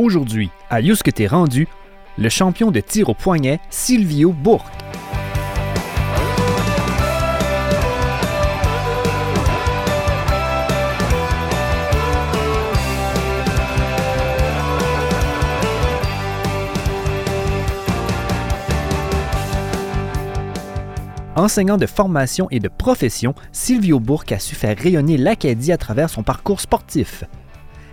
Aujourd'hui, à You que t'es rendu, le champion de tir au poignet, Silvio Bourque. Enseignant de formation et de profession, Silvio Bourque a su faire rayonner l'Acadie à travers son parcours sportif.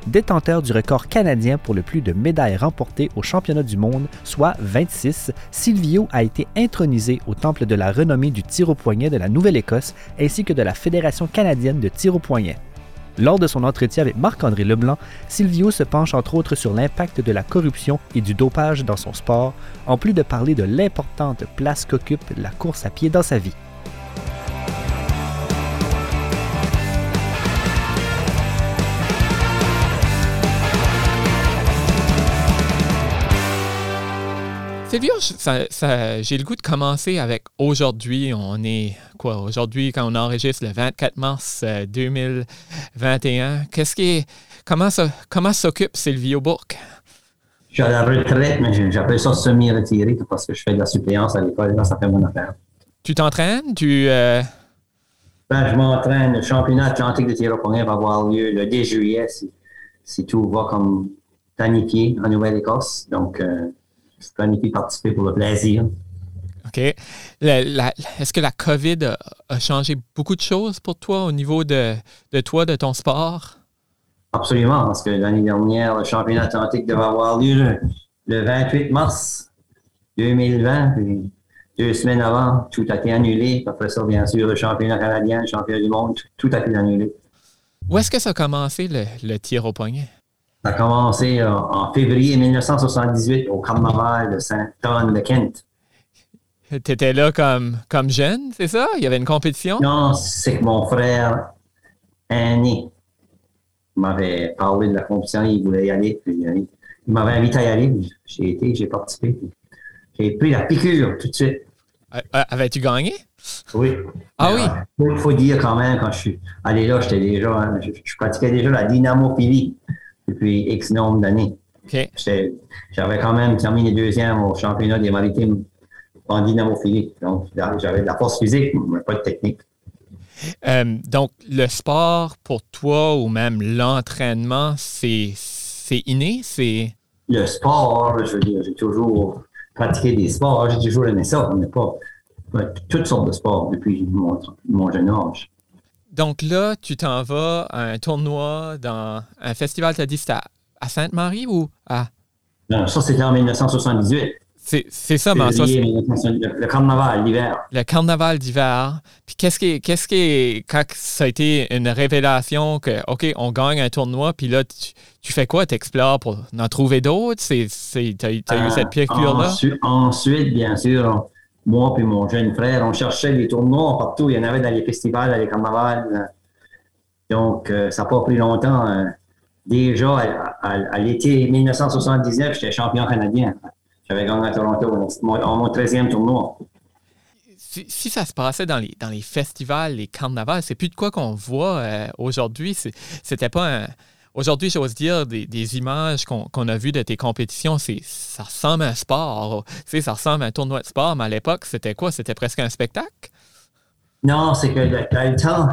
Détenteur du record canadien pour le plus de médailles remportées au championnat du monde, soit 26, Silvio a été intronisé au temple de la renommée du tir au poignet de la Nouvelle-Écosse ainsi que de la Fédération canadienne de tir au poignet. Lors de son entretien avec Marc-André Leblanc, Silvio se penche entre autres sur l'impact de la corruption et du dopage dans son sport, en plus de parler de l'importante place qu'occupe la course à pied dans sa vie. Silvio, j'ai le goût de commencer avec aujourd'hui. On est quoi aujourd'hui quand on enregistre le 24 mars 2021. Euh, Qu'est-ce qui comment ça, comment s'occupe Silvio Bourque? Je suis à la retraite, mais j'appelle ça semi-retiré parce que je fais de la suppléance à l'école. Là, ça fait mon affaire. Tu t'entraînes? Tu euh? ben, je m'entraîne. Le championnat atlantique de tir au va avoir lieu le 10 juillet si, tout va comme planifié en Nouvelle-Écosse. Donc, euh, je planifie participer pour le plaisir. OK. Est-ce que la COVID a, changé beaucoup de choses pour toi au niveau de, de toi, de ton sport? Absolument, parce que l'année dernière, le championnat atlantique devait avoir lieu le, 28 mars 2020. Puis deux semaines avant, tout a été annulé. Après ça, bien sûr, le championnat canadien, le championnat du monde, tout a été annulé. Où est-ce que ça a commencé le, le tir au poignet? Ça a commencé euh, en février 1978 au carnaval de Saint-Anne de Kent. Tu étais là comme, comme jeune, c'est ça? Il y avait une compétition? Non, c'est que mon frère aîné m'avait parlé de la compétition, il voulait y aller. il m'avait invité à y aller. J'ai été, j'ai participé. J'ai pris la piqûre tout de suite. Euh, euh, avais-tu gagné? Oui. Ah oui? Il faut dire quand même, quand je suis allé là, j'étais déjà, je, je, pratiquais déjà la dynamophilie depuis X nombre d'années. J'avais quand même terminé deuxième au championnat des maritimes en dynamophilie. Donc, j'avais de la force physique, mais pas de technique. Euh, donc, le sport pour toi ou même l'entraînement, c'est inné? C'est... Le sport, je veux dire, j'ai toujours pratiqué des sports, j'ai toujours aimé ça, mais pas, toutes sortes de sports depuis mon, mon jeune âge. Donc là, tu t'en vas à un tournoi dans un festival, tu as dit c'était à, Sainte-Marie ou à? Non, ça c'était en 1978. C'est ça, mais ça, le, le, carnaval d'hiver. Le carnaval d'hiver. Puis qu'est-ce qui, qu'est-ce qui, quand ça a été une révélation que, OK, on gagne un tournoi, puis là, tu, fais quoi? Tu explores pour en trouver d'autres? Tu as, eu cette piqûre-là? ensuite, bien sûr, moi et mon jeune frère, on cherchait les tournois partout. Il y en avait dans les festivals, dans les carnavals. Donc, euh, ça n'a pas pris longtemps. Hein. Déjà, à, l'été 1979, j'étais champion canadien. J'avais gagné à Toronto mon, mon 13e tournoi. Si, ça se passait dans les, dans les festivals, les carnavals, c'est plus de quoi qu'on voit euh, aujourd'hui. C'était pas un Aujourd'hui, j'ose dire, des, images qu'on a vues de tes compétitions, ça ressemble à un sport. ça ressemble à un tournoi de sport, mais à l'époque, c'était quoi? C'était presque un spectacle? Non, c'est que dans le temps,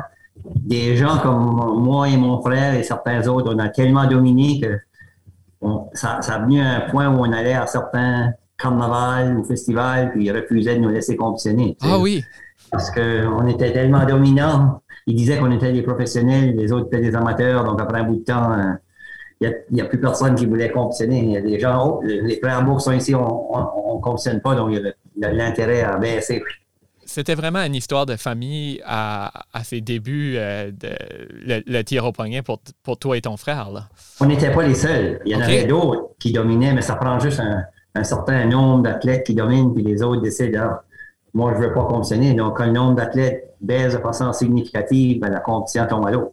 des gens comme moi et mon frère et certains autres, on a tellement dominé que ça, ça, a venu à un point où on allait à certains carnavals ou festivals, puis ils refusaient de nous laisser compétitionner. Ah oui? Parce qu'on était tellement dominants ils disaient qu'on était des professionnels, les autres étaient des amateurs. Donc, après un bout de temps, euh, il n'y a, plus personne qui voulait compétitionner. Il y a des gens, oh, les frères Bourg sont ici, on ne compétitionne pas, donc il y a l'intérêt à baisser. C'était vraiment une histoire de famille à, ses débuts, euh, de, le, tir au poignet pour, pour toi et ton frère. Là. On n'était pas les seuls. Il y en avait d'autres qui dominaient, mais ça prend juste un, certain nombre d'athlètes qui dominent, puis les autres décident, ah, moi, je ne veux pas compétitionner. Donc, quand le nombre d'athlètes baisse de façon significative, ben, la compétition tombe à l'eau.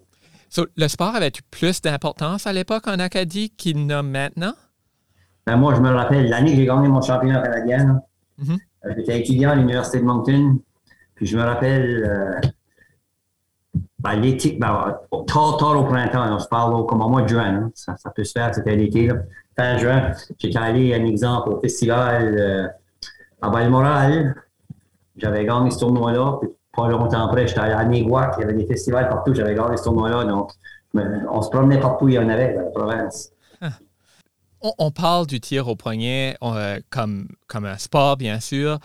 le sport avait-tu plus d'importance à l'époque en Acadie qu'il n'a maintenant? Ben, moi, je me rappelle l'année que j'ai gagné mon championnat canadien. Mm-hmm. Euh, j'étais étudiant à l'Université de Moncton. Puis je me rappelle, euh, Ben, l'été, ben, tard, tard au printemps, on se parle au, comme au mois de juin. hein. Ça, ça peut se faire, c'était l'été. Fin juin, j'étais allé, un exemple, au festival euh, à Balmoral. J'avais gagné ce tournoi-là. Puis pas longtemps après, j'étais allé à Néguac. Il y avait des festivals partout. J'avais gagné ce tournoi-là. Donc, on se promenait partout où il y en avait dans la province. On, on parle du tir au poignet euh, comme, comme un sport, bien sûr.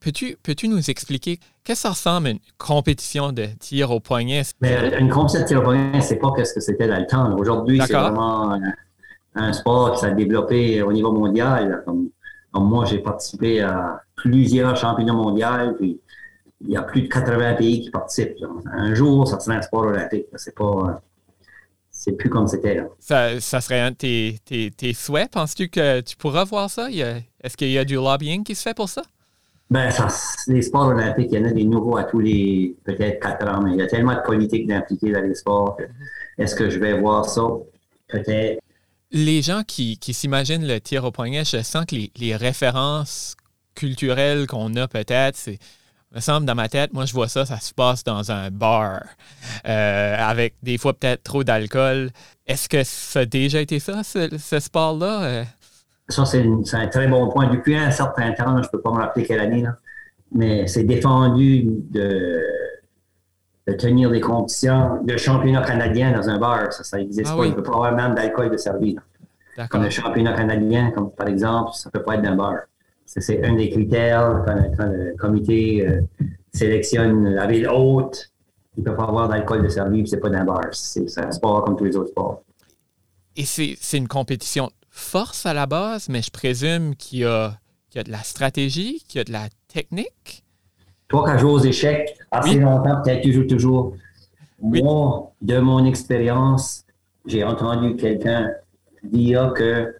Peux-tu peux nous expliquer qu'est-ce que ça ressemble à une compétition de tir au poignet? Mais une compétition de tir au poignet, c'est pas ce que c'était dans le temps. Aujourd'hui, c'est vraiment un, un sport qui s'est développé au niveau mondial. Comme, comme moi, j'ai participé à plusieurs championnats mondiaux, puis il y a plus de 80 pays qui participent. là. Un jour, ça sera un sport olympique. C'est pas, c'est plus comme c'était là. Ça, ça serait un de tes, tes- tes souhaits? Penses-tu que tu pourras voir ça? Est-ce qu'il y a du lobbying qui se fait pour ça? Ben, ça, les sports olympiques, il y en a des nouveaux à tous les peut-être quatre ans, mais il y a tellement de politique d'impliquer dans les sports. que Est-ce que je vais voir ça? Peut-être. Les gens qui, qui s'imaginent le tir au poignet, je sens que les, les références culturelles qu'on a peut-être, c'est. Il me semble dans ma tête, moi je vois ça, ça se passe dans un bar, euh, avec des fois peut-être trop d'alcool. Est-ce que ça a déjà été ça, ce, ce sport-là? Euh, Ça, c'est un très bon point. Depuis un certain temps, là, je ne peux pas me rappeler quelle année, là, mais c'est défendu de, de tenir des compétitions de championnat canadien dans un bar. Ça, ça n'existe Ah pas. oui. Il ne peut pas avoir même d'alcool de servi. là. D'accord. Comme le championnat canadien, comme par exemple, ça ne peut pas être dans un bar. C'est- un des critères quand, quand le comité euh, sélectionne la ville haute. Il ne peut pas avoir d'alcool de servi, c'est pas dans un bar. C'est un sport comme tous les autres sports. Et c'est une compétition de force à la base, mais je présume qu'il y, a- qu'il y a de la stratégie, qu'il y a de la technique. Toi, quand je joue aux échecs, assez Oui. longtemps, peut-être toujours. Oui. Moi, de mon expérience, j'ai entendu quelqu'un dire que,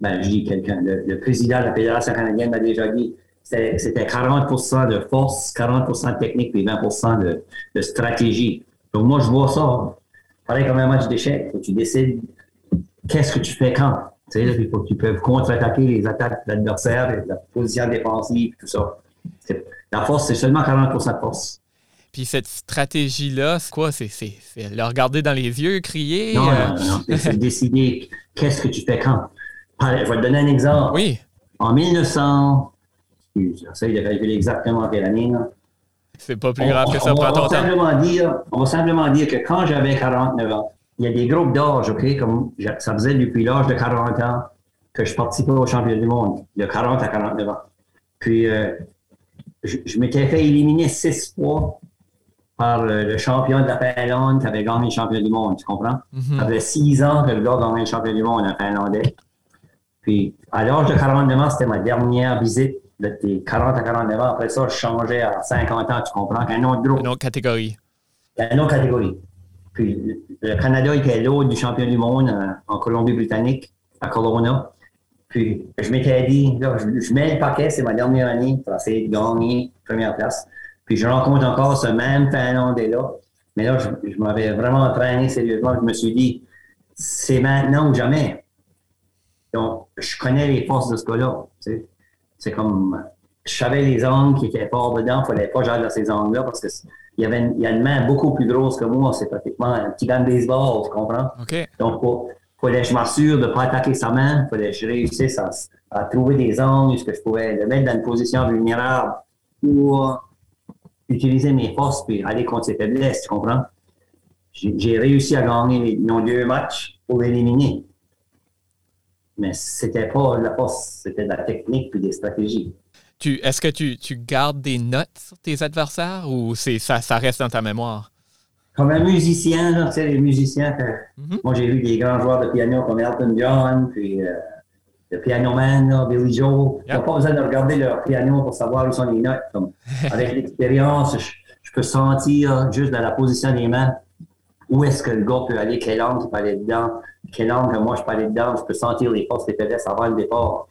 ben, je dis quelqu'un, le, le président de la Fédération canadienne m'a déjà dit c'était c'était 40% de force, 40 de technique, puis 20 de, de stratégie. Donc, moi, je vois ça. Pareil comme un match d'échecs. Faut que Tu décides qu'est-ce que tu fais quand. Tu sais, faut que tu peux contre-attaquer les attaques de l'adversaire, la position défensive, tout ça. La force, c'est seulement 40% de force. Puis cette stratégie-là, c'est quoi? C'est le regarder dans les yeux, crier? Non, euh, non, non, c'est- c'est décider qu'est-ce que tu fais quand. Je vais te donner un exemple. Oui, En 1900, excuse, j'essaie de calculer exactement quelle année. c'est pas plus grave que ça, on, ton temps. simplement dire, on va simplement dire que quand j'avais 49 ans, il y a des groupes d'âge, OK, comme ça faisait depuis l'âge de 40 ans que je participais au championnat du monde, de 40 à 49 ans. Puis, euh, je, je m'étais fait éliminer six fois par euh, le champion de la Finlande qui avait gagné le championnat du monde, tu comprends? Mhm. Ça faisait six ans que le gars gagnait le championnat du monde en finlandais. Puis, à l'âge de 49 ans, c'était ma dernière visite de tes 40 à 49 ans. Après ça, je changeais à 50 ans, tu comprends, qu'un autre groupe, Une autre catégorie. une autre catégorie. Puis, le- Canada était l'autre du championnat du monde euh, en Colombie-Britannique, à Kelowna. Puis, je m'étais dit, là, je, je mets le paquet, c'est ma dernière année pour essayer de gagner première place. Puis, je rencontre encore ce même Finlandais-là. Mais là, je, je m'avais vraiment entraîné sérieusement. Je me suis dit, c'est maintenant ou jamais. Donc, je connais les forces de ce gars-là. C'est comme, je savais les angles qui étaient forts dedans. Il ne fallait pas que j'aille dans ces angles-là parce que il y avait une, il y a une main beaucoup plus grosse que moi. C'est pratiquement un petit gant de baseball, tu comprends? Donc, il fallait que je m'assure de ne pas attaquer sa main. Il fallait que je réussisse à, à trouver des angles, ce que je pouvais le mettre dans une position vulnérable pour utiliser mes forces et aller contre ses faiblesses, tu comprends? J'ai réussi à gagner nos deux matchs pour l'éliminer. Mais c'était pas la force, c'était de la technique puis des stratégies. Tu, Est-ce que tu, tu gardes des notes sur tes adversaires ou c'est ça, ça reste dans ta mémoire? Comme un musicien, là, tu sais, les musiciens, que, Mhm. moi j'ai vu des grands joueurs de piano comme Elton John, puis euh, le piano man, là, Billy Joe. Tu n'as pas besoin de regarder leur piano pour savoir où sont les notes. Comme, avec l'expérience, je, je peux sentir juste dans la position des mains où est-ce que le gars peut aller, quelle angle il peut aller dedans, quelle angle moi je peux aller dedans. Je peux sentir les forces, les faiblesses avant le départ.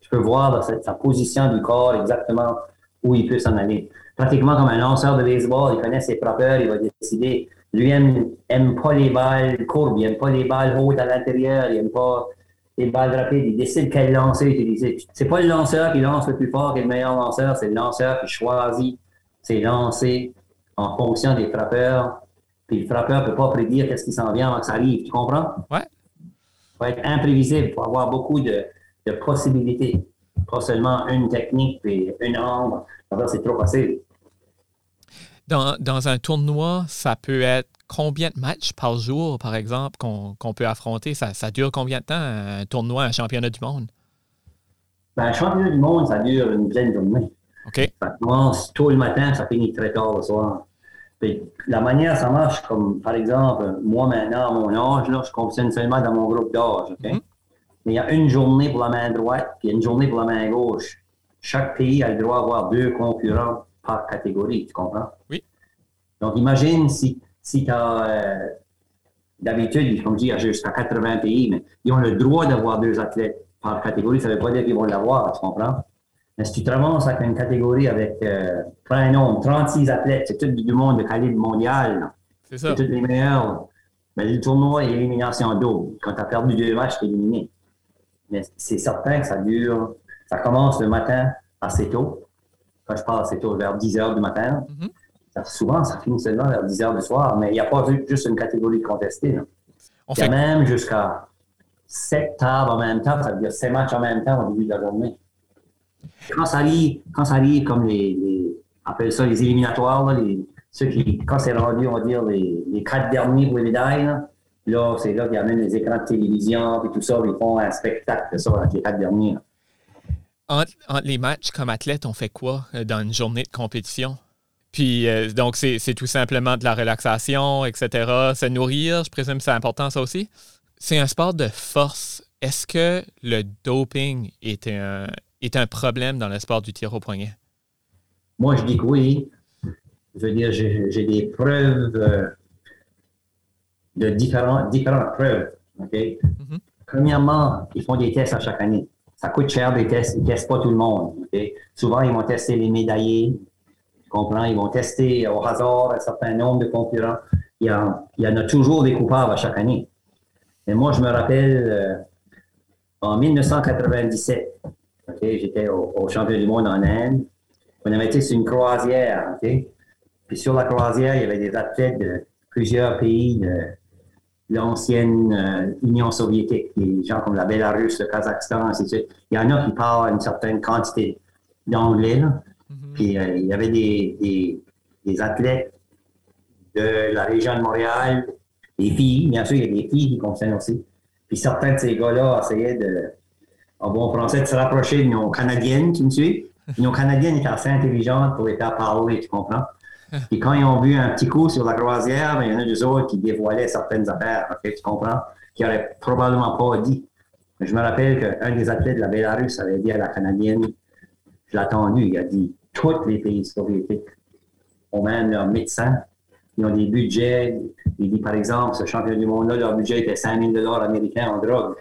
Je peux voir dans sa, sa position du corps exactement où il peut s'en aller. Pratiquement comme un lanceur de baseball, il connaît ses frappeurs, il va décider. Lui aime, aime pas les balles courbes, il aime pas les balles hautes à l'intérieur, il aime pas les balles rapides, il décide quel lancer utiliser. C'est pas le lanceur qui lance le plus fort qui est le meilleur lanceur, c'est le lanceur qui choisit ses lancers en fonction des frappeurs Puis le frappeur ne peut pas prédire qu'est-ce qui s'en vient avant que ça arrive. Tu comprends? Ouais. Il faut être imprévisible. Il faut avoir beaucoup de, de possibilités. Pas seulement une technique et une angle. C'est trop facile. Dans, dans, un tournoi, ça peut être combien de matchs par jour, par exemple, qu'on peut affronter? Ça, ça, dure combien de temps, un tournoi, un championnat du monde? Ben, un championnat du monde, ça dure une pleine journée. OK. Ça commence tôt le matin, ça finit très tard le soir. Puis, la manière ça marche, comme par exemple, moi maintenant, à mon âge, là, je fonctionne seulement dans mon groupe d'âge. OK? Mm-hmm. Mais il y a une journée pour la main droite, puis une journée pour la main gauche. Chaque pays a le droit d'avoir deux concurrents par catégorie, tu comprends? Oui. Donc, imagine si, si tu as. Euh, D'habitude, comme je dis, il y a jusqu'à 80 pays, mais ils ont le droit d'avoir deux athlètes par catégorie. Ça ne veut pas dire qu'ils vont l'avoir, tu comprends? Mais si tu te ramasses avec une catégorie avec, euh, un nombre, 36 athlètes, c'est tout du monde de calibre mondial. C'est ça. C'est tous les meilleurs. Mais le tournoi est élimination double. Quand tu as perdu deux matchs, tu es éliminé. Mais c'est certain que ça dure. Ça commence le matin assez tôt. Quand je parle assez tôt, vers 10 heures du matin. Mm-hmm. souvent, ça finit seulement vers 10 heures du soir, mais il n'y a pas juste une catégorie contestée. il y a même jusqu'à 7 tables en même temps, ça veut dire 7 matchs en même temps au début de la journée. Quand ça arrive, quand ça arrive comme les, appelle ça les éliminatoires, ceux qui, quand c'est rendu, on va dire, les, les quatre derniers pour les médailles, là, c'est là qu'il y a même les écrans de télévision et tout ça, ils font un spectacle ça avec les quatre derniers. Entre, les matchs comme athlète, on fait quoi euh, dans une journée de compétition? Puis, euh, donc, c'est tout simplement de la relaxation, etc. Se nourrir, je présume c'est important, ça aussi. C'est un sport de force. Est-ce que le doping est un, est un problème dans le sport du tir au poignet? Moi, je dis que oui. Je veux dire, j'ai des preuves euh, de différentes, différentes preuves. Mm-hmm. Premièrement, ils font des tests à chaque année. Ça coûte cher des tests. Ils ne testent pas tout le monde. Souvent, ils vont tester les médaillés. Tu comprends? Ils vont tester au hasard un certain nombre de concurrents. Il y, il en a toujours des coupables à chaque année. Mais moi, je me rappelle, euh, en 1997, J'étais au, championnat du monde en Inde. On avait été sur une croisière. Puis sur la croisière, il y avait des athlètes de plusieurs pays de l'ancienne euh, Union soviétique, des gens comme la Bélarus, le Kazakhstan, ainsi de suite. Il y en a qui parlent une certaine quantité d'anglais. Mm-hmm. Puis euh, il y avait des, des, athlètes de la région de Montréal, des filles, bien sûr, il y a des filles qui concernent aussi. Puis certains de ces gars-là essayaient de, en bon français, de se rapprocher de nos Canadiennes, tu me suis? Nos Canadiennes étaient assez intelligentes pour les faire parler, tu comprends? Et quand ils ont vu un petit coup sur la croisière, ben, il y en a deux autres qui dévoilaient certaines affaires, tu comprends? Qui n'auraient probablement pas dit. je me rappelle qu'un des athlètes de la Bélarus avait dit à la Canadienne, je l'ai attendu, il a dit, tous les pays soviétiques ont même leurs médecins, ils ont des budgets. Il dit, par exemple, ce champion du monde-là, leur budget était 5 000 américains en drogue.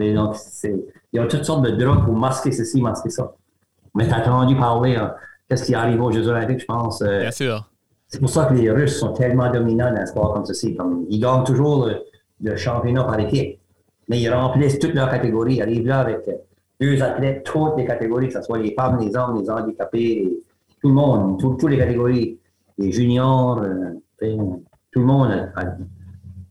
donc, c'est il y a toutes sortes de drogues pour masquer ceci, masquer ça. Mais tu as entendu parler, hein, qu'est-ce qui arrive aux Jeux Olympiques, je pense. Euh, Bien sûr. C'est pour ça que les Russes sont tellement dominants dans un sport comme ceci. ils gagnent toujours le, championnat par équipe. Mais ils remplissent toutes leurs catégories. Ils arrivent là avec deux athlètes, toutes les catégories, que ce soit les femmes, les hommes, les handicapés, tout le monde, toutes les catégories. Les juniors, euh, tout le monde.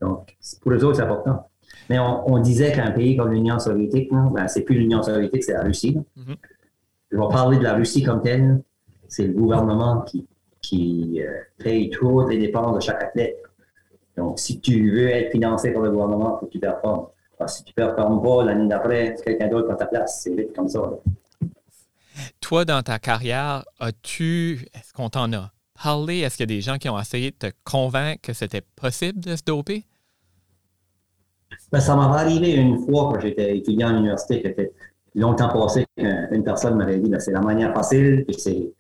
Donc, pour eux autres, c'est important. Mais on, disait qu'un pays comme l'Union soviétique, ben, c'est plus l'Union soviétique, c'est la Russie. Mm-hmm. Je vais parler de la Russie comme telle. C'est le gouvernement qui, qui euh, paye toutes les dépenses de chaque athlète. Donc, si tu veux être financé par le gouvernement, il faut que tu performes. si tu ne performes pas l'année d'après, quelqu'un d'autre prend ta place. C'est vite comme ça. Toi, dans ta carrière, as-tu, est-ce qu'on t'en a parlé? Est-ce qu'il y a des gens qui ont essayé de te convaincre que c'était possible de se doper? Ben, ça m'avait arrivé une fois quand j'étais étudiant à l'université, était longtemps passé, qu'une personne m'avait dit ben, c'est la manière facile, puis c'est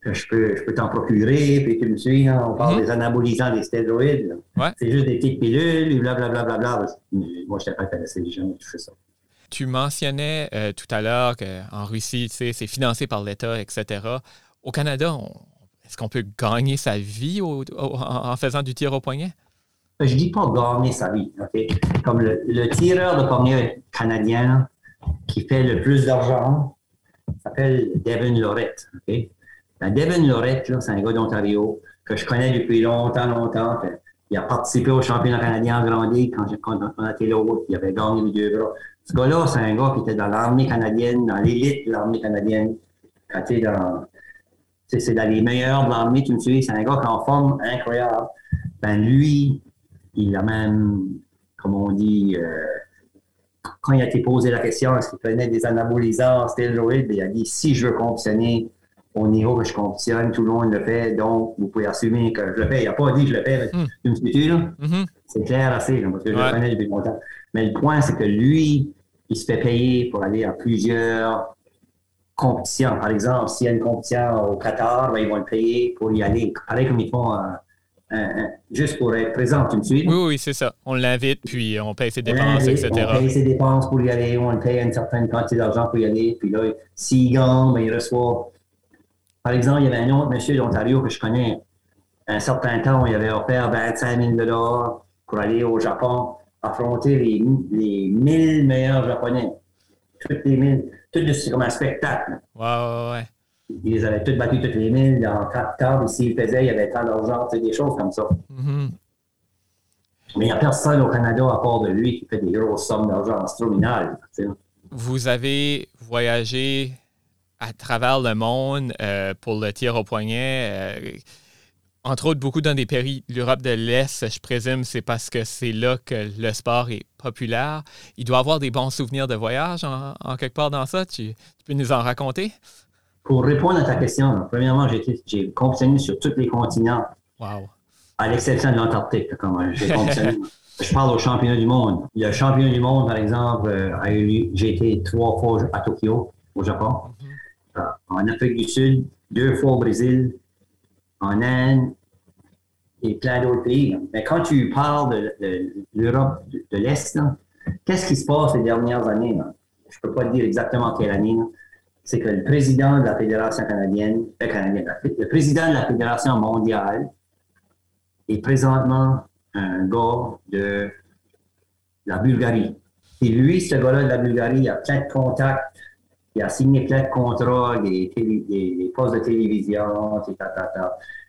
je peux, je peux t'en procurer, puis tu me suis, on parle mm-hmm. des anabolisants, des stéroïdes. C'est juste des petites pilules, blablabla. Bla, bla, bla, Moi, je n'étais pas intéressé, j'ai jamais touché ça. Tu mentionnais euh, tout à l'heure qu'en Russie, c'est financé par l'État, etc. Au Canada, est-ce qu'on peut gagner sa vie en faisant du tir au poignet? Je dis pas gagner sa vie, Comme le, tireur de poignet canadien qui fait le plus d'argent s'appelle Devin Lorette? Ben, Devin Lorette, c'est un gars d'Ontario que je connais depuis longtemps, longtemps. Il a participé au championnat canadien en Grande Ligue quand, quand on été là Il avait gagné les deux bras. Ce gars-là, c'est un gars qui était dans l'armée canadienne, dans l'élite de l'armée canadienne. Quand tu dans. C'est dans les meilleurs de l'armée, tu me suis, c'est un gars qui en forme incroyable. Ben lui, il a même, comme on dit, euh, quand il a été posé la question, est-ce qu'il prenait des anabolisants, stéroïdes, il a dit si je veux compétitionner au niveau que je compétitionne, tout le monde le fait, donc vous pouvez assumer que je le fais. Il n'a pas dit que je le fais, mm. tu me suis? Mm-hmm. C'est clair assez, parce que je le connais depuis longtemps. Mais le point, c'est que lui, il se fait payer pour aller à plusieurs compétitions. Par exemple, s'il y a une compétition au Qatar, ben, ils vont le payer pour y aller. Pareil comme ils font juste pour être présent, tu me suis? Oui, oui, c'est ça. On l'invite, puis on paye ses dépenses, etc. On paye ses dépenses pour y aller, on paye une certaine quantité d'argent pour y aller, puis là, s'il gagne, ben, il reçoit. Par exemple, il y avait un autre monsieur d'Ontario que je connais. Un certain temps, il avait offert 25 000 pour aller au Japon affronter les, les 1000 meilleurs Japonais. Toutes les 1000. Tout c'est comme un spectacle. Ouais, ouais, ouais. Ils les avaient tous battus toutes les 1000 dans quatre tables. S'ils faisaient, il y avait tant d'argent, des choses comme ça. Mm-hmm. Mais il n'y a personne au Canada à part de lui qui fait des grosses sommes d'argent astronomiques. Vous avez voyagé à travers le monde euh, pour le tir au poignet. Euh, entre autres, beaucoup dans des pays l'Europe de l'Est, je présume, c'est parce que c'est là que le sport est populaire. Il doit avoir des bons souvenirs de voyage en, quelque part dans ça. Tu, peux nous en raconter? Pour répondre à ta question, premièrement, j'ai compétitionné sur tous les continents. Wow. À l'exception de l'Antarctique, je parle au championnat du monde. Le championnat du monde, par exemple, euh, j'ai été trois fois à Tokyo, au Japon. Mm-hmm. Euh, en Afrique du Sud, deux fois au Brésil, en Inde et plein d'autres pays. Mais quand tu parles de, l'Europe de, l'Est, qu'est-ce qui se passe ces dernières années? Je ne peux pas te dire exactement quelle année. C'est que le président de la Fédération canadienne, euh, le président de la Fédération mondiale est présentement un gars de la Bulgarie. Et lui, ce gars-là de la Bulgarie, il a plein de contacts il a signé plein de contrats, des, des, postes de télévision,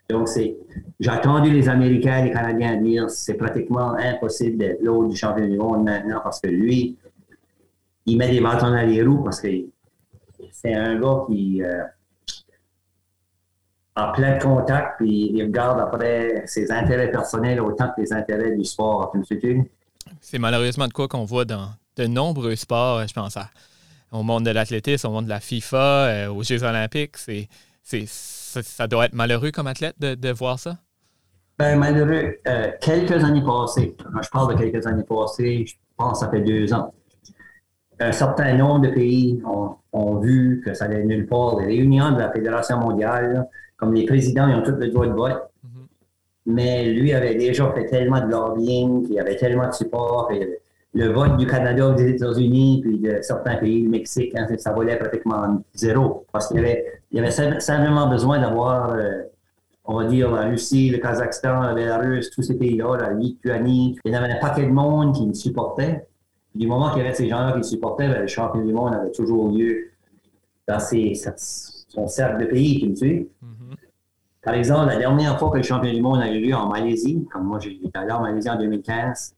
Donc, c'est, j'ai attendu les Américains et les Canadiens dire c'est pratiquement impossible d'être l'autre du champion du monde maintenant parce que lui, il met des bâtons dans les roues parce que c'est un gars qui euh, a plein de contacts puis il regarde après ses intérêts personnels autant que les intérêts du sport. C'est malheureusement de quoi qu'on voit dans de nombreux sports, je pense à au monde de l'athlétisme, au monde de la FIFA, euh, aux Jeux olympiques. C'est, c'est, ça doit être malheureux comme athlète de, de voir ça? Ben, malheureux. Euh, quelques années passées, quand je parle de quelques années passées, je pense que ça fait deux ans. Un certain nombre de pays ont, ont vu que ça allait nulle part. Les réunions de la Fédération mondiale, comme les présidents, ils ont tous le droit de vote. Mm-hmm. Mais lui avait déjà fait tellement de lobbying, il avait tellement de support, le vote du Canada, des États-Unis, puis de certains pays, le Mexique, hein, ça volait pratiquement zéro. Parce qu'il y avait, il avait simplement besoin d'avoir, euh, on va dire, la Russie, le Kazakhstan, la Bélarus, tous ces pays-là, la Lituanie. Il y avait un paquet de monde qui me supportait. Du moment qu'il y avait ces gens-là qui supportaient, ben, le championnat du monde avait toujours lieu dans son cercle de pays, qui me suit. Mm-hmm. Par exemple, la dernière fois que le championnat du monde a eu lieu en Malaisie, comme moi j'étais allé en Malaisie en 2015,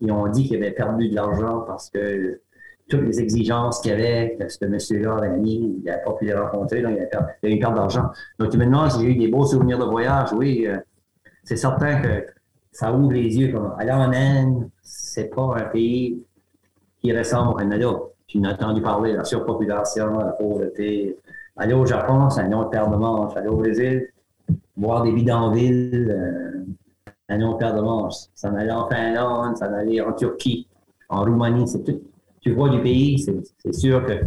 ils ont dit qu'il avait perdu de l'argent parce que toutes les exigences qu'il y avait, que ce monsieur-là avait mis, il n'avait pas pu les rencontrer, donc il avait, eu une perte d'argent. Donc maintenant, si j'ai eu des beaux souvenirs de voyage, oui, euh, c'est certain que ça ouvre les yeux. Comme, aller en Inde, c'est pas un pays qui ressemble au Canada. Tu n'as entendu parler de la surpopulation, la pauvreté. Aller au Japon, c'est un autre paire de manches. Aller au Brésil, voir des bidonvilles, euh, un autre paire de manches. Ça allait en Finlande, ça allait en Turquie, en Roumanie, c'est tout. Tu vois du pays, c'est sûr que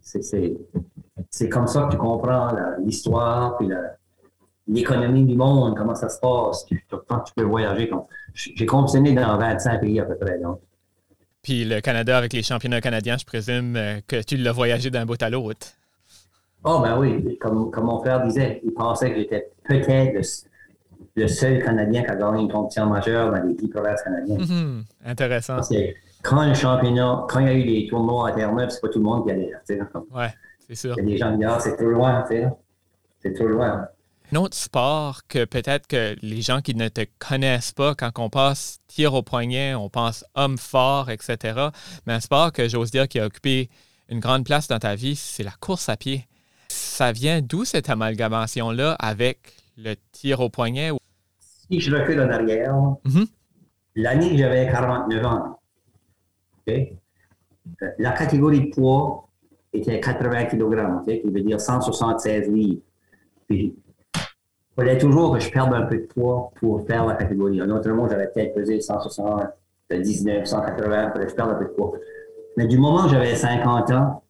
c'est comme ça que tu comprends l'histoire puis l'économie du monde, comment ça se passe, quand tu peux voyager. J'ai compétitionné dans 25 pays à peu près. Puis le Canada, avec les championnats canadiens, je présume euh, que tu l'as voyagé d'un bout à l'autre. Oh, ben oui, comme, comme, mon frère disait, il pensait que j'étais peut-être le seul Canadien qui a gagné une compétition majeure dans les 10 provinces canadiennes. Mhm. intéressant. Parce que quand le championnat, quand il y a eu des tournois à Terre-Neuve, c'est pas tout le monde qui allait. Ouais, c'est sûr. Il y a des gens qui disent, ah, c'est trop loin, tu sais. C'est trop loin. Un autre sport que peut-être que les gens qui ne te connaissent pas, quand on passe tir au poignet, on pense homme fort, etc. Mais un sport que j'ose dire qui a occupé une grande place dans ta vie, c'est la course à pied. Ça vient d'où cette amalgamation-là avec le tir au poignet? Si je recule en arrière, l'année que j'avais 49 ans, euh, la catégorie de poids était 80 kg, ok, qui veut dire 176 livres. Puis, il fallait toujours que je perde un peu de poids pour faire la catégorie. En autre mot, j'avais peut-être pesé 179, 180, il fallait que je perde un peu de poids. Mais du moment que j'avais 50 ans,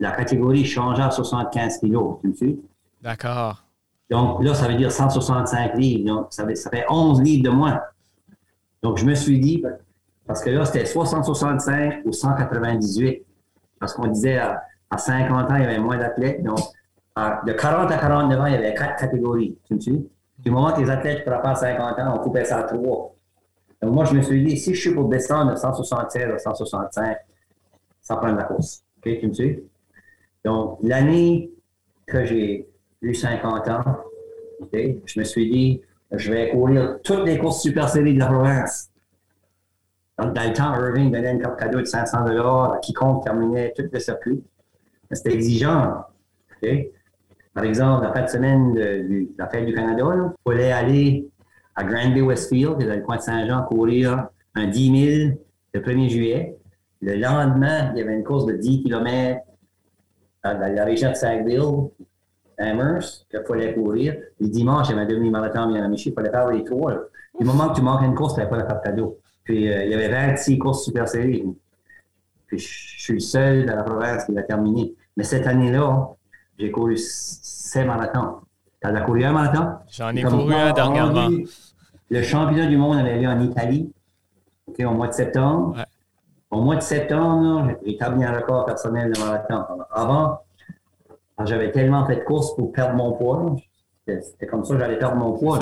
la catégorie changeait à 75 kg, tu me suis? D'accord. Donc là, ça veut dire 165 livres. Donc, ça, fait- ça fait 11 livres de moins. Donc, je me suis dit, parce que là, c'était soit 165 ou 198. Parce qu'on disait à, à 50 ans, il y avait moins d'athlètes. Donc, de 40 à 49 ans, il y avait quatre catégories. Tu me suis? Du moment que les athlètes à 50 ans, on coupait ça à trois. Donc, moi, je me suis dit, si je suis pour descendre de 176 à 165, ça prend de la course. OK, tu me suis? Donc, l'année que j'ai eu 50 ans, je me suis dit, je vais courir toutes les courses super séries de la province. Donc, dans le temps, Irving donnait une cadeau de 500 à quiconque terminait tout le circuit. C'était exigeant. Par exemple, la fin de semaine de, la fête du Canada, il fallait aller à Granby Westfield, qui est dans le coin de Saint-Jean, courir un 10 000 le 1er juillet. Le lendemain, il y avait une course de 10 km dans la région de Sackville, Amherst, qu'il fallait courir. Le dimanche, il y avait un demi-marathon bien amiché, il fallait faire les trois. Du moment que tu manques une course, tu n'avais pas la carte cadeau. Puis, euh, il y avait 26 courses super séries. Puis, je suis le seul dans la province qui l'a terminé. Mais cette année-là, j'ai couru 7 marathons. Tu as couru un marathon? J'en ai couru un dernièrement. Le championnat du monde avait lieu en Italie, au mois de septembre. Ouais. Au mois de septembre, j'ai établi un record personnel de marathon. Avant, j'avais tellement fait de courses pour perdre mon poids. C'était comme ça que j'allais perdre mon poids.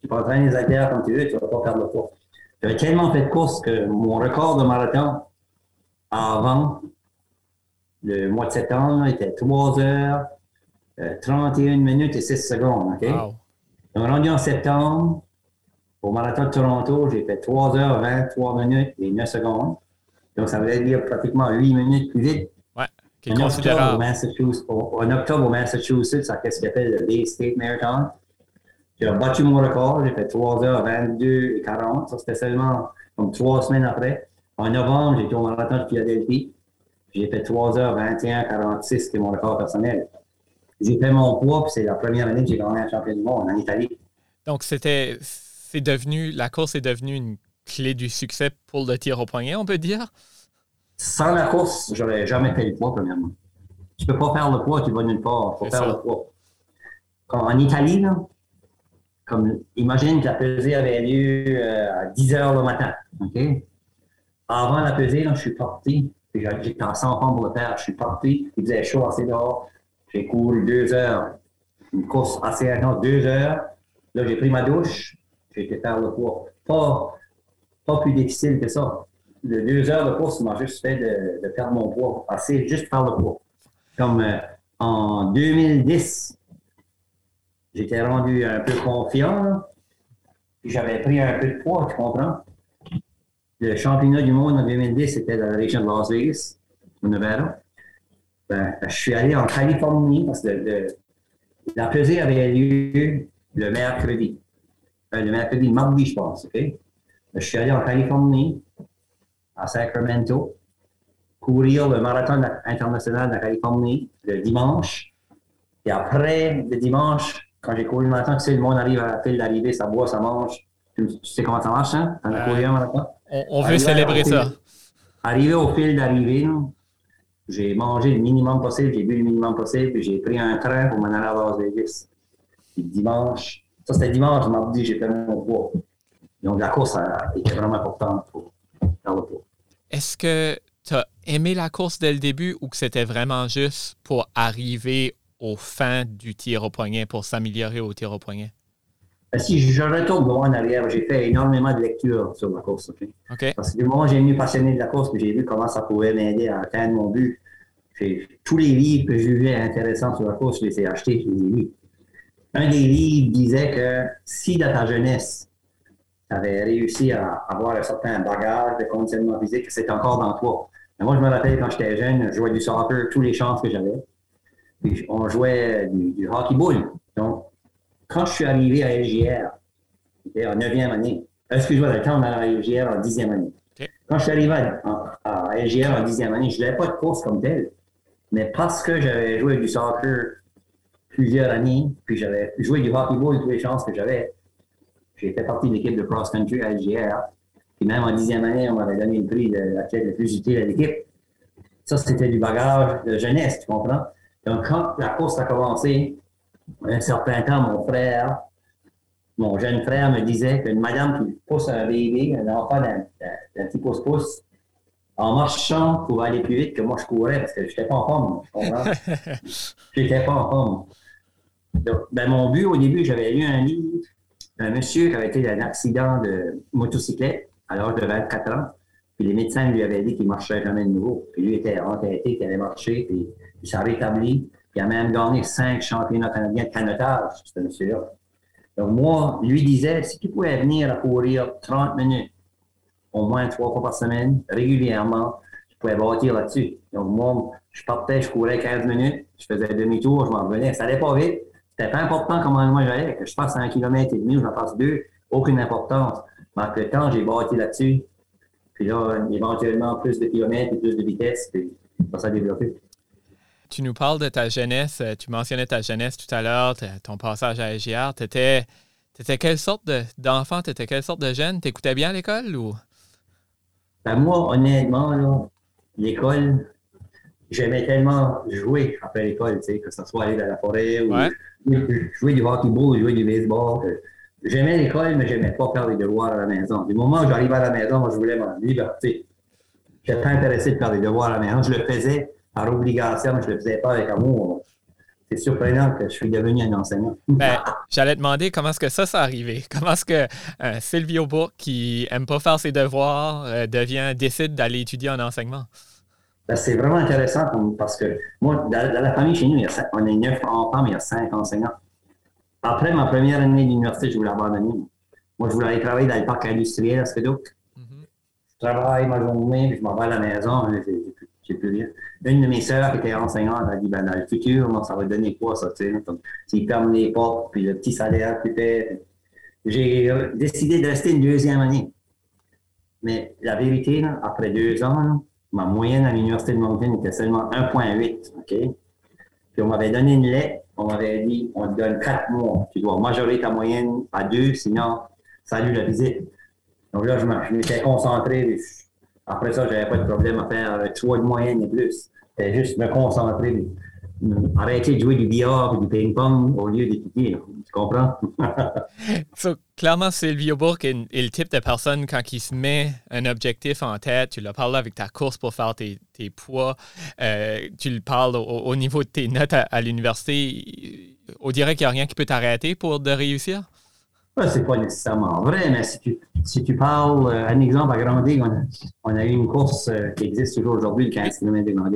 Tu peux entraîner les haltères comme tu veux, tu ne vas pas perdre le poids. J'avais tellement fait de courses que mon record de marathon avant le mois de septembre là, était 3 heures, euh, 31 minutes et 6 secondes. ok? Wow. Donc, rendu en septembre, au marathon de Toronto, j'ai fait 3 heures 23 minutes et 9 secondes. Donc, ça voulait dire pratiquement 8 minutes plus vite. Ouais, qui est En octobre, au. Massachusetts, au- en octobre, au Massachusetts, à ce qu'on appelle le Bay State Marathon, j'ai battu mon record. J'ai fait 3 heures 22 et 40. Ça, c'était seulement comme trois semaines après. En novembre, été au marathon de Philadelphie. J'ai fait 3 heures 21 46, qui est mon record personnel. J'ai fait mon poids, puis c'est la première année que j'ai gagné un champion du monde en Italie. Donc, c'était, c'est devenu, la course est devenue une clé du succès pour le tir au poignet, on peut dire? Sans la course, j'aurais jamais fait le poids, premièrement. Tu peux pas faire le poids, tu vas nulle part. faut faire ça. le poids. En Italie, là, comme, imagine que la pesée avait lieu euh, à 10 heures le matin. OK? Avant la pesée, là, je suis parti. J'étais en 100 pour le faire. Je suis parti. Il faisait chaud assez dehors. J'ai couru deux heures. Une course assez intense, deux heures. Là, j'ai pris ma douche. J'ai été faire le poids. Pas, pas plus difficile que ça. Le deux heures de course m'a juste fait de, de perdre mon poids. Assez juste faire le poids. Comme euh, en 2010, j'étais rendu un peu confiant. j'avais pris un peu de poids, tu comprends? Le championnat du monde en 2010, c'était dans la région de Las Vegas, au Nevada. Ben, je suis allé en Californie parce que la pesée avait lieu le mercredi. Euh, le mercredi, mardi, je pense, OK? Je suis allé en Californie, à Sacramento, courir le marathon international de la Californie le dimanche. Et après le dimanche, quand j'ai couru le marathon, tu sais, le monde arrive à la file d'arrivée, ça boit, ça mange. Tu, tu sais comment ça marche, hein? Marathon? On, on veut célébrer fil- ça. Arrivé au fil d'arrivée, j'ai mangé le minimum possible, j'ai bu le minimum possible, puis j'ai pris un train pour m'en aller à Las Vegas. Puis dimanche, ça c'était dimanche, mardi, j'ai fait mon poids. Donc la course était vraiment importante pour le poids. Est-ce que tu as aimé la course dès le début ou que c'était vraiment juste pour arriver aux fins du tir au poignet, pour s'améliorer au tir au poignet? Ben, si je retourne en arrière, j'ai fait énormément de lectures sur la course. Parce que du moment où j'ai venu passionné de la course, j'ai vu comment ça pouvait m'aider à atteindre mon but, tous les livres que je jugeais intéressants sur la course, je les ai achetés, je les ai lus. un des livres disait que si dans ta jeunesse, tu avais réussi à avoir un certain bagage de conditionnement physique, c'est encore dans toi. moi, je me rappelle quand j'étais jeune, je jouais du soccer, tous les chances que j'avais. Puis on jouait du, hockey ball. Donc, quand je suis arrivé à LGR, j'étais en 9e année. Excuse-moi, le temps, on à LGR en 10e année. Quand je suis arrivé à, à LGR en 10e année, je n'avais pas de course comme telle. Mais parce que j'avais joué du soccer plusieurs années, puis j'avais joué du hockey ball toutes les chances que j'avais, j'ai fait partie de l'équipe de cross-country à LGR. Puis même en dixième année, on m'avait donné le prix de l'athlète le plus utile à l'équipe. Ça, c'était du bagage de jeunesse, tu comprends? Donc, quand la course a commencé, un certain temps, mon frère, mon jeune frère me disait qu'une madame qui pousse un bébé, un enfant d'un petit pouce-pouce, en marchant pour aller plus vite que moi je courais parce que je n'étais pas en forme. Je n'étais pas en forme. Donc, ben, mon but au début, j'avais lu un livre d'un monsieur qui avait été dans un accident de motocyclette à l'âge de 24 ans. Puis les médecins lui avaient dit qu'il ne marcherait jamais de nouveau. Puis lui était entêté qu'il allait marcher, puis il s'est rétabli. Il a même gagné cinq championnats canadiens de canotage, ce monsieur-là. Donc moi, lui disait, si tu pouvais venir à courir 30 minutes au moins trois fois par semaine, régulièrement, je pouvais bâtir là-dessus. Donc, moi, je partais, je courais 15 minutes, je faisais demi-tour, je m'en revenais. Ça allait pas vite. C'était pas important comment moi j'allais, que je passe un kilomètre et demi ou je passe deux, aucune importance. Mais avec le temps, j'ai bâti là-dessus. Puis là, éventuellement, plus de kilomètres et plus de vitesse, puis ça s'est développé. Tu nous parles de ta jeunesse, euh, tu mentionnais ta jeunesse tout à l'heure, ton passage à AGR. Tu étais, quelle sorte d'enfant, tu étais quelle sorte de jeune? T'écoutais bien à l'école ou? Ben moi, honnêtement, l'école, j'aimais tellement jouer après l'école, tu que ce soit aller dans la forêt ou jouer du hockey-ball, jouer du baseball. J'aimais l'école, mais j'aimais pas faire les devoirs à la maison. Du moment où j'arrivais à la maison, moi, je voulais ma liberté. Je n'étais pas intéressé de faire des devoirs à la maison. Je le faisais par obligation, mais je le faisais pas avec amour c'est surprenant que je suis devenu un enseignant. Ben, j'allais demander comment est-ce que ça s'est arrivé? Comment est-ce que euh, Sylvio Bourque, qui aime pas faire ses devoirs, euh, devient, décide d'aller étudier en enseignement? Ben, c'est vraiment intéressant parce que moi, dans, la famille chez nous, il y a on est neuf enfants, mais il y a cinq enseignants. Après ma première année d'université, je voulais abandonner. Moi, je voulais aller travailler dans le parc industriel à Skedouk. Mm-hmm. Je travaille ma journée, puis je m'en vais à la maison. J'ai plus rien une de mes sœurs qui était enseignante a dit ben, dans le futur, ça va donner quoi ça, tu sais? S'ils ferment les portes, puis le petit salaire tu fait. J'ai décidé de rester une deuxième année. Mais la vérité, après deux ans, ma moyenne à l'Université de Moncton était seulement 1,8. OK? Puis on m'avait donné une lettre, on m'avait dit on te donne quatre mois. Tu dois majorer ta moyenne à deux, sinon, salut la visite. Donc là, je m'étais concentré. Après ça, j'avais pas de problème à faire trois de moyenne et plus. C'était juste me concentrer, arrêter de jouer du billard ou du ping-pong au lieu d'étudier. Tu comprends? clairement, Sylvio Bourque est, le type de personne, quand il se met un objectif en tête, tu le parles avec ta course pour faire tes, poids, euh, tu le parles au, niveau de tes notes à, l'université, on dirait qu'il n'y a rien qui peut t'arrêter pour de réussir? Ce c'est pas nécessairement vrai, mais si tu, si tu parles, euh, un exemple à Grand on a, on a eu une course euh, qui existe toujours aujourd'hui, le 15 km de Grand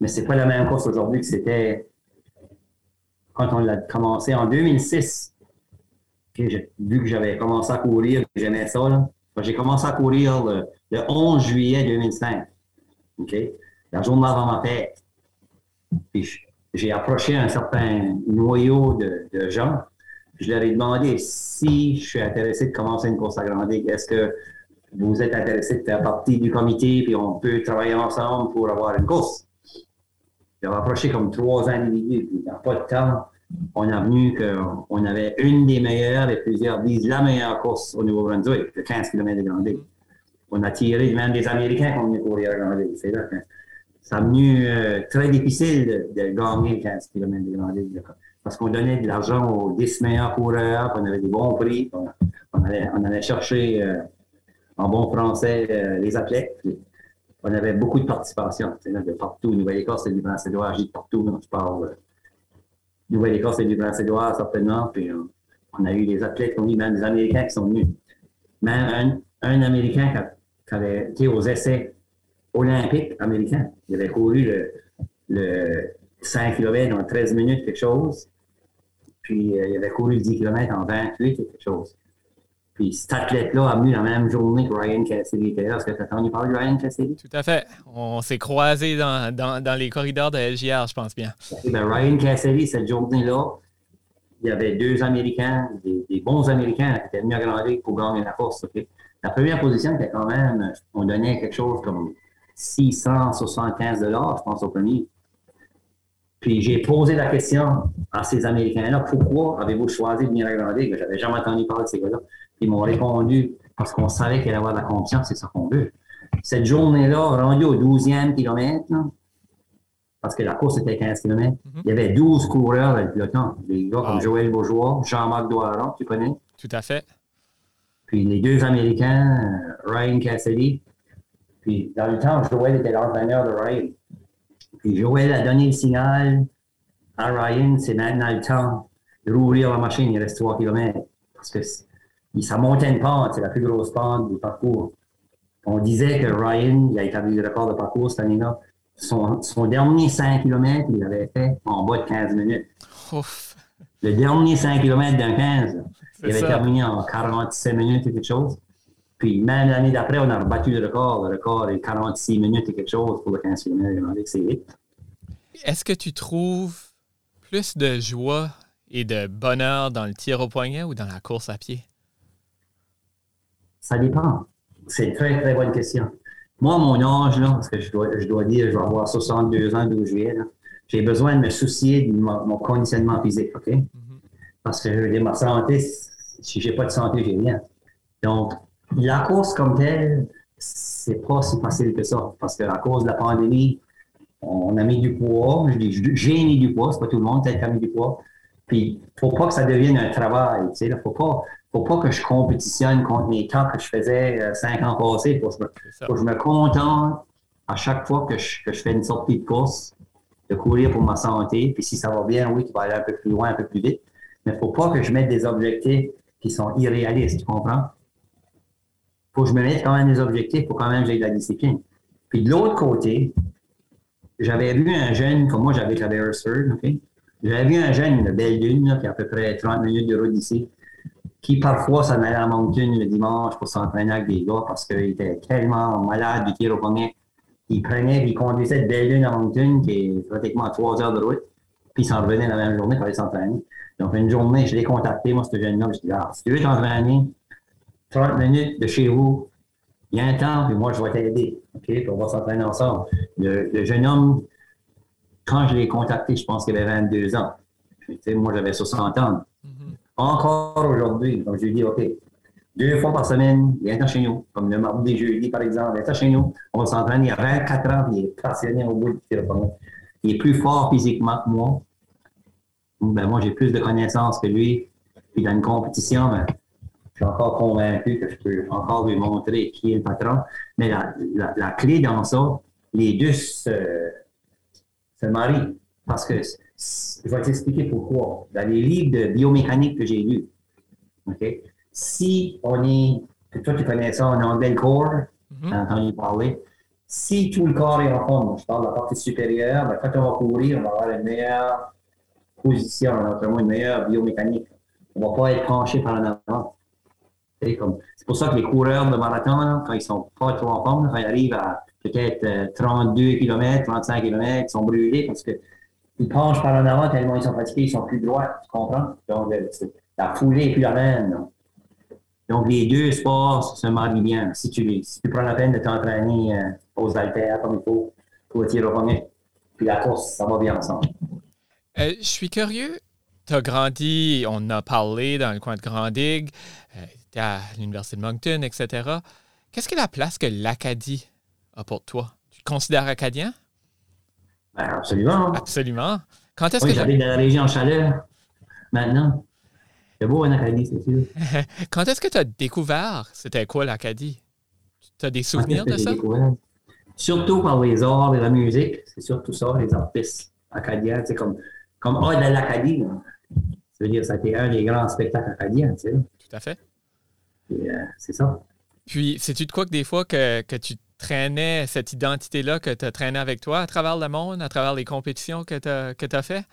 mais c'est pas la même course aujourd'hui que c'était quand on l'a commencé en 2006. vu que j'avais commencé à courir, j'aimais ça, j'ai commencé à courir le, 11 juillet 2005. OK? La journée avant ma fête. Puis j'ai approché un certain noyau de, de gens je leur ai demandé si je suis intéressé de commencer une course à agrandie. Est-ce que vous êtes intéressé de faire partie du comité puis on peut travailler ensemble pour avoir une course? J'ai approché comme trois individus. Puis, dans pas de temps, on a venu qu'on avait une des meilleures et plusieurs disent la meilleure course au Nouveau-Brunswick, de 15 km de grandeur. On a tiré même des Américains qui ont venu courir à grandeur. C'est là que ça a venu euh, très difficile de, gagner 15 km de grandeur parce qu'on donnait de l'argent aux 10 meilleurs coureurs, on avait des bons prix, on, allait, chercher euh, en bon français euh, les athlètes. on avait beaucoup de participation de partout. Nouvelle-Écosse et du Prince-Édouard, j'y partout. je parle euh, Nouvelle-Écosse et du Prince-Édouard, certainement. Puis on a eu des athlètes, on a eu même des Américains qui sont venus. Même un, Américain qui, avait été aux essais olympiques américains. Il avait couru le, le 5 km en 13 minutes, quelque chose. Puis euh, il avait couru 10 km en 28 quelque chose. Puis cet athlète-là a venu la même journée que Ryan Cassidy était là. Est-ce que tu as entendu parler de Ryan Cassidy? Tout à fait. On s'est croisés dans, dans, les corridors de LGR, je pense bien. Ben, Ryan Cassidy, cette journée-là, il y avait deux Américains, des, bons Américains qui étaient venus Grande pour gagner la course. La première position était quand même, on donnait quelque chose comme 675 je pense, au premier. Puis j'ai posé la question à ces Américains-là, pourquoi avez-vous choisi de venir à Grande Je n'avais jamais entendu parler de ces gars-là. Ils m'ont répondu parce qu'on savait qu'il allait avoir de la confiance, c'est ça qu'on veut. Cette journée-là, rendu au 12e kilomètre, parce que la course était 15 km, mhm. il y avait 12 coureurs dans le peloton. Des gars comme Joël Bourgeois, Jean-Marc Douaron, tu connais? Tout à fait. Puis les deux Américains, Ryan Cassidy. Puis dans le temps, Joël était l'entraîneur de Ryan. Puis Joël a donné le signal à Ryan, c'est maintenant le temps de rouvrir la machine, il reste 3 km. Parce que ça montait une pente, c'est la plus grosse pente du parcours. On disait que Ryan, il a établi le record de parcours cette année-là. Son, dernier 5 km, il l'avait fait en bas de 15 minutes. Le dernier 5 km d'un 15, il avait terminé en 47 minutes et quelque chose. Puis même l'année d'après, on a rebattu le record. Le record est 46 minutes et quelque chose pour le 15 km. C'est vite. Est-ce que tu trouves plus de joie et de bonheur dans le tir au poignet ou dans la course à pied? Ça dépend. C'est une très, très bonne question. Moi, mon âge, là, parce que je dois, je dois dire, je vais avoir 62 ans 12 juillet, j'ai besoin de me soucier de mon, conditionnement physique, OK? Mm-hmm. Parce que je ma santé, si j'ai pas de santé, j'ai rien. Donc, la course comme telle, c'est pas si facile que ça. Parce que à cause de la pandémie, on a mis du poids. J'ai mis du poids, c'est pas tout le monde qui a mis du poids. Puis, faut pas que ça devienne un travail. Tu sais, faut pas, faut pas que je compétitionne contre mes temps que je faisais euh, cinq ans passés. Faut, que je me contente à chaque fois que je, fais une sortie de course de courir pour ma santé. Puis si ça va bien, oui, tu vas aller un peu plus loin, un peu plus vite. Mais il ne faut pas que je mette des objectifs qui sont irréalistes, tu comprends? Faut que je me mette quand même des objectifs pour quand même que j'ai de la discipline. Puis de l'autre côté, j'avais vu un jeune, comme moi j'avais la Beresford, OK? J'avais vu un jeune, une belle dune, qui a à peu près 30 minutes de route d'ici, qui parfois s'en allait à Moncton le dimanche pour s'entraîner avec des gars parce qu'il était tellement malade du tir au. Il prenait, il conduisait de Bellune à Moncton, qui est pratiquement à trois heures de route, puis il s'en revenait la même journée pour aller s'entraîner. Donc, une journée, je l'ai contacté, moi, ce jeune-là, je lui ai dit, ah, si tu veux t'entraîner, 30 minutes de chez vous, il y a un temps, puis moi, je vais t'aider. OK? Puis on va s'entraîner ensemble. Le, jeune homme, quand je l'ai contacté, je pense qu'il avait 22 ans. moi, j'avais 60 ans. Encore aujourd'hui, donc je lui dis, OK, deux fois par semaine, viens chez nous, comme le mardi des jeudis, par exemple, viens chez nous, on va s'entraîner. Il a 24 ans, il est passionné au bout du tir Il est plus fort physiquement que moi. Ben, moi, j'ai plus de connaissances que lui. Puis dans une compétition, ben, je suis encore convaincu que je peux encore lui montrer qui est le patron. Mais la, la, clé dans ça, les deux se, se marient. Parce que je vais t'expliquer pourquoi. Dans les livres de biomécanique que j'ai lus, si on est, toi tu connais ça en anglais, le corps, tu as entendu parler, si tout le corps est en forme, je parle de la partie supérieure, ben, quand on va courir, on va avoir une meilleure position, notamment une meilleure biomécanique. On ne va pas être penché par en avant. C'est pour ça que les coureurs de marathon, quand ils sont pas trop en forme, quand ils arrivent à peut-être 32 km, 35 km, ils sont brûlés parce que ils penchent par en avant tellement ils sont fatigués, ils sont plus droits, tu comprends? Donc, euh, la foulée est plus la même. Donc, les deux sports se marient bien. Si tu, si tu prends la peine de t'entraîner euh, aux haltères comme il faut, pour le tir au premier, puis la course, ça va bien ensemble. Euh, je suis curieux. Tu as grandi, on a parlé dans le coin de Grandig, tu es à l'Université de Moncton, etc. Qu'est-ce que la place que l'Acadie a pour toi? Tu te considères acadien? Ben, absolument. Absolument. Quand est-ce oui, que. J'habite dans la région Chaleur maintenant. C'est beau en Acadie, c'est sûr. Quand est-ce que tu as découvert c'était quoi l'Acadie? Tu as des souvenirs de ça? Surtout par les arts et la musique. C'est surtout ça, les artistes acadiens. C'est comme, comme de l'Acadie. Ça veut dire ça a été un des grands spectacles acadiens. Tu sais. Tout à fait. C'est ça. Puis, sais-tu de quoi que des fois que, que tu traînais cette identité-là que tu as traîné avec toi à travers le monde, à travers les compétitions que tu as, que as fait?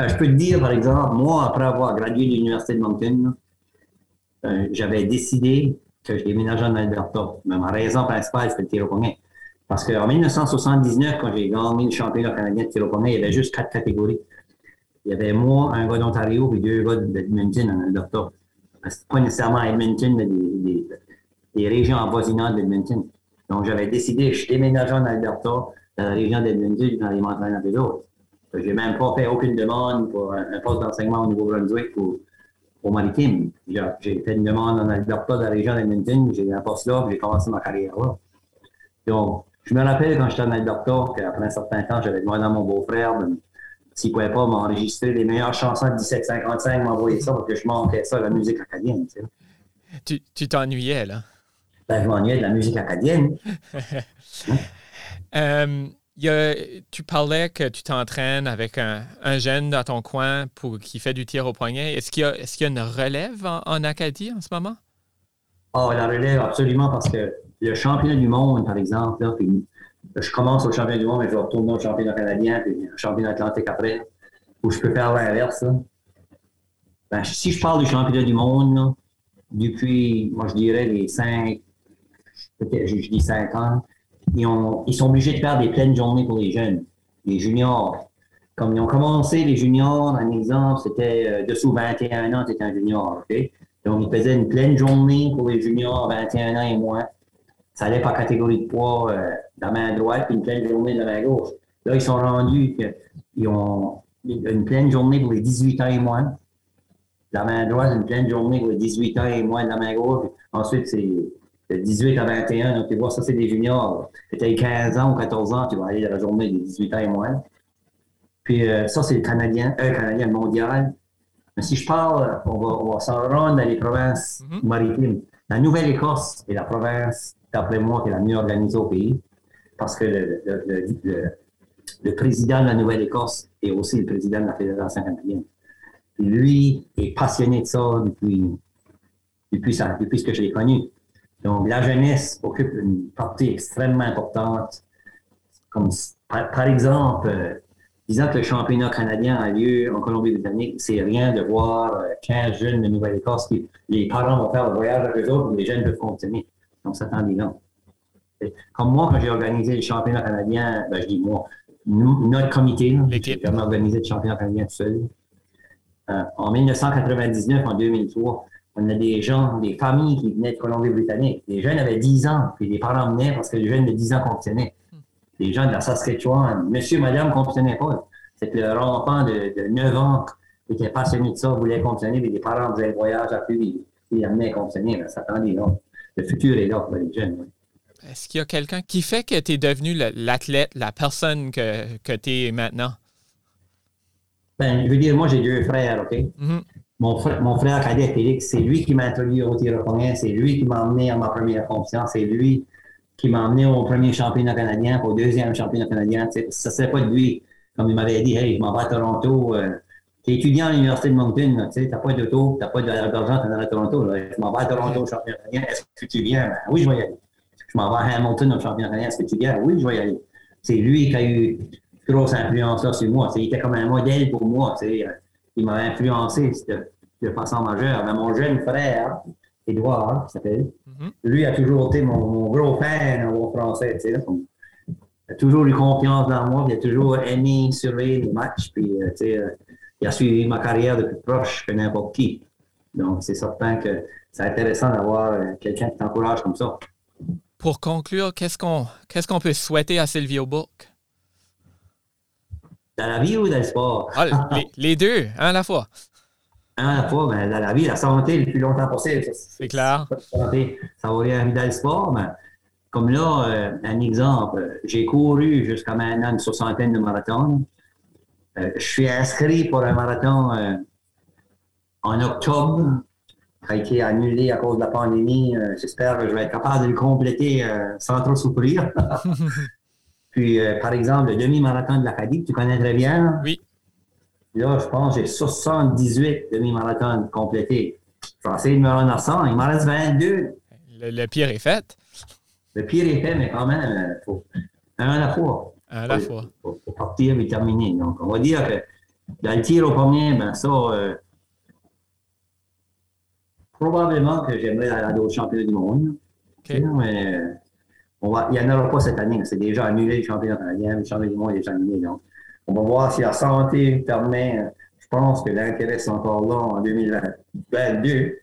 Euh, je peux te dire, par exemple, moi, après avoir gradué de l'Université de Moncton, euh, j'avais décidé que je déménageais en Alberta. Mais ma raison principale, c'était le tir au poignet. Parce qu'en 1979, quand j'ai gagné le championnat canadien de tir au poignet, il y avait juste quatre catégories. Il y avait moi, un gars d'Ontario, et deux gars d'Edmonton en Alberta. Pas nécessairement Edmonton, mais des, des, régions avoisinantes d'Edmonton. Donc, j'avais décidé, je déménageais en Alberta, dans la région d'Edmonton, dans les montagnes de l'autre. J'ai même pas fait aucune demande pour un, poste d'enseignement au Nouveau-Brunswick ou au maritime. J'ai fait une demande en Alberta, dans la région d'Edmonton, j'ai un poste là, j'ai commencé ma carrière là. Donc, je me rappelle quand j'étais en Alberta, qu'après un certain temps, j'avais demandé à mon beau-frère s'il ne pouvait pas m'enregistrer les meilleures chansons de 1755, m'envoyer ça parce que je manquais ça, la musique acadienne. Tu t'ennuyais, là? Ben, je m'ennuyais de la musique acadienne. Euh, tu parlais que tu t'entraînes avec un, jeune dans ton coin pour, qui fait du tir au poignet. Est-ce qu'il y, y, a une relève en, Acadie en ce moment? Oh, la relève, absolument, parce que le championnat du monde, par exemple, là, je commence au championnat du monde, mais je vais retourner au championnat canadien, puis au championnat atlantique après, où je peux faire l'inverse. Ben, si je parle du championnat du monde, depuis, moi je dirais les cinq, peut-être je, dis cinq ans, ils, ont, ils, sont obligés de faire des pleines journées pour les jeunes, les juniors. Comme ils ont commencé les juniors, un exemple, c'était euh, dessous 21 ans, tu étais un junior? Donc, ils faisaient une pleine journée pour les juniors 21 ans et moins ça allait par catégorie de poids euh, de la main droite puis une pleine journée de la main gauche. Là, ils sont rendus qu'ils ont une pleine journée pour les 18 ans et moins. La main droite, une pleine journée pour les 18 ans et moins de la main gauche. Ensuite, c'est de 18 à 21. Donc, tu vois, ça, c'est des juniors. Tu as 15 ans ou 14 ans, tu vas aller dans la journée des 18 ans et moins. Puis euh, ça, c'est le Canadien, euh, Canadien mondial. Mais si je parle, on va, va s'en rendre dans les provinces mm-hmm. maritimes. La Nouvelle-Écosse est la province d'après moi, qui est la mieux organisée au pays, parce que le, président de la Nouvelle-Écosse est aussi le président de la Fédération canadienne. lui est passionné de ça depuis, depuis, ça, depuis ce que je l'ai connu. Donc, la jeunesse occupe une partie extrêmement importante. Par, exemple, euh, disant que le championnat canadien a lieu en Colombie-Britannique, c'est rien de voir 15 euh, jeunes de Nouvelle-Écosse qui, les parents vont faire le voyage avec eux autres, les jeunes peuvent continuer. Donc, ça tend là. Comme moi, quand j'ai organisé le championnat canadien, ben, je dis moi, notre comité, j'ai jamais organisé le championnat canadien tout seul. Euh, en 1999, en 2003, on a des gens, des familles qui venaient de Colombie-Britannique. Les jeunes avaient 10 ans, puis les parents venaient parce que les jeunes de 10 ans compétitionnaient. Les gens de la Saskatchewan, monsieur, madame ne compétitionnaient pas. C'est que leur enfant de, 9 ans qui était passionné de ça, voulait compétitionner, mais les parents faisaient un voyage à plus, ils amenaient à compétitionner. Ça tendait là le futur est là pour les jeunes. Est-ce qu'il y a quelqu'un qui fait que tu es devenu l'athlète, la personne que, que tu es maintenant? Ben, je veux dire, moi, j'ai deux frères, OK? Mm-hmm. mon, frère, mon frère cadet, Félix, c'est lui qui m'a introduit au tir au c'est lui qui m'a emmené à ma première confiance, c'est lui qui m'a emmené au premier championnat canadien, au deuxième championnat canadien. Ça ne serait pas de lui, comme il m'avait dit, hey, je m'en vais à Toronto. Euh, tu es étudiant à l'Université de Moncton, tu n'as pas d'auto, tu n'as pas d'argent, tu es à Toronto. Là. Je m'en vais à Toronto au championnat est-ce que tu viens? Ben, oui, je vais y aller. Je m'en vais à Hamilton au championnat est-ce que tu viens? Oui, je vais y aller. C'est lui qui a eu une grosse influence là, sur moi. il était comme un modèle pour moi. Il m'a influencé de, façon majeure. Mais mon jeune frère, Édouard, qui s'appelle, mm-hmm. lui a toujours été mon, gros fan en français. Il a toujours eu confiance dans moi, il a toujours aimé surveiller les matchs. Puis, euh, euh, il a suivi ma carrière de plus proche que n'importe qui. Donc, c'est certain que c'est intéressant d'avoir euh, quelqu'un qui t'encourage comme ça. Pour conclure, qu'est-ce qu'on qu'est-ce qu'on peut souhaiter à Silvio Book? Dans la vie ou dans le sport? Ah, les, deux, un à la fois. Un à la fois, mais dans la vie, la santé le plus longtemps possible. C'est clair. ça va rien dans le sport, mais comme là, euh, un exemple, j'ai couru jusqu'à maintenant une soixantaine de marathons. Euh, je suis inscrit pour un marathon euh, en octobre, qui a été annulé à cause de la pandémie. Euh, j'espère que je vais être capable de le compléter sans trop souffrir. Puis, par exemple, le demi-marathon de l'Acadie, tu connais très bien. Oui. Là, je pense que j'ai 78 demi-marathons complétés. Je vais essayer de me rendre à 100. Il m'en reste 22. Le, pire est fait. Le pire est fait, mais quand même, faut un à la fois. À la fois. Pour, partir et terminer. Donc, on va dire que Dans le tir au premier, ben ça, euh, probablement que j'aimerais aller à d'autres championnats du monde. Mais euh, on va, il n'y en aura pas cette année. C'est déjà annulé le championnat canadien, le championnat du monde est déjà annulé. Donc, on va voir si la santé permet. Je pense que l'intérêt est encore là en 2022.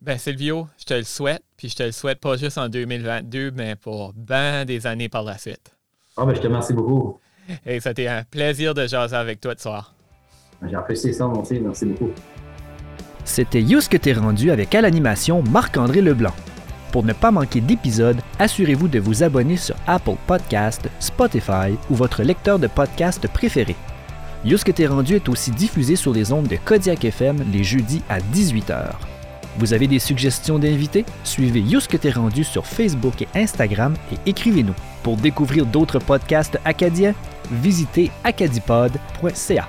Ben, Silvio, je te le souhaite, puis je te le souhaite pas juste en 2022, mais pour bien des années par la suite. Ah, ben, je te remercie beaucoup. Et c'était un plaisir de jaser avec toi ce soir. J'ai apprécié ça, mon. Merci beaucoup. C'était Yous que t'es rendu avec à l'animation Marc-André Leblanc. Pour ne pas manquer d'épisodes, assurez-vous de vous abonner sur Apple Podcast, Spotify ou votre lecteur de podcast préféré. Yous que t'es rendu est aussi diffusé sur les ondes de Kodiak FM les jeudis à 18h. Vous avez des suggestions d'invités? Suivez Yous que t'es rendu sur Facebook et Instagram et écrivez-nous. Pour découvrir d'autres podcasts acadiens, visitez acadipod.ca.